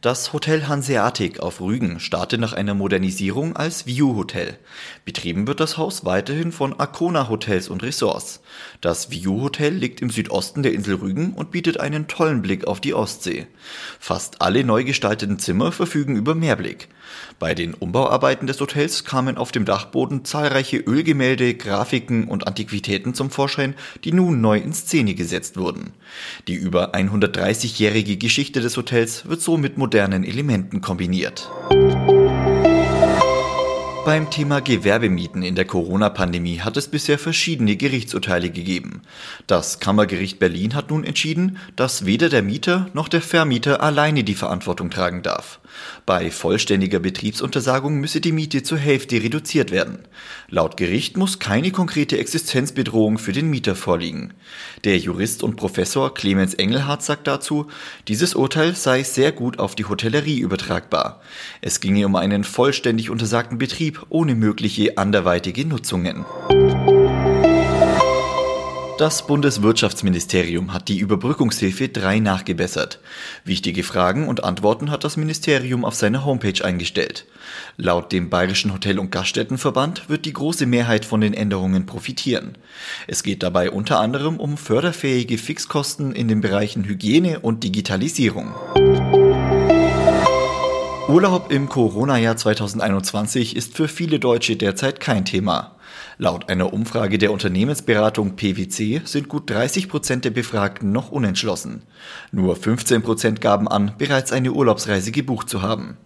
Das Hotel Hanseatic auf Rügen startet nach einer Modernisierung als View Hotel. Betrieben wird das Haus weiterhin von Arcona Hotels und Resorts. Das View Hotel liegt im Südosten der Insel Rügen und bietet einen tollen Blick auf die Ostsee. Fast alle neu gestalteten Zimmer verfügen über Mehrblick. Bei den Umbauarbeiten des Hotels kamen auf dem Dachboden zahlreiche Ölgemälde, Grafiken und Antiquitäten zum Vorschein, die nun neu in Szene gesetzt wurden. Die über 130-jährige Geschichte des Hotels wird so mit modernen Elementen kombiniert. Beim Thema Gewerbemieten in der Corona-Pandemie hat es bisher verschiedene Gerichtsurteile gegeben. Das Kammergericht Berlin hat nun entschieden, dass weder der Mieter noch der Vermieter alleine die Verantwortung tragen darf. Bei vollständiger Betriebsuntersagung müsse die Miete zur Hälfte reduziert werden. Laut Gericht muss keine konkrete Existenzbedrohung für den Mieter vorliegen. Der Jurist und Professor Clemens Engelhardt sagt dazu, dieses Urteil sei sehr gut auf die Hotellerie übertragbar. Es ginge um einen vollständig untersagten Betrieb Betrieb ohne mögliche anderweitige Nutzungen. Das Bundeswirtschaftsministerium hat die Überbrückungshilfe 3 nachgebessert. Wichtige Fragen und Antworten hat das Ministerium auf seiner Homepage eingestellt. Laut dem Bayerischen Hotel- und Gaststättenverband wird die große Mehrheit von den Änderungen profitieren. Es geht dabei unter anderem um förderfähige Fixkosten in den Bereichen Hygiene und Digitalisierung. Urlaub im Corona-Jahr 2021 ist für viele Deutsche derzeit kein Thema. Laut einer Umfrage der Unternehmensberatung PwC sind gut 30 Prozent der Befragten noch unentschlossen. Nur 15 Prozent gaben an, bereits eine Urlaubsreise gebucht zu haben.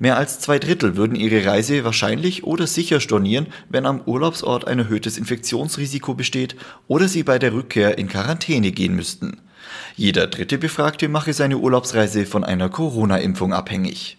Mehr als zwei Drittel würden ihre Reise wahrscheinlich oder sicher stornieren, wenn am Urlaubsort ein erhöhtes Infektionsrisiko besteht oder sie bei der Rückkehr in Quarantäne gehen müssten. Jeder dritte Befragte mache seine Urlaubsreise von einer Corona-Impfung abhängig.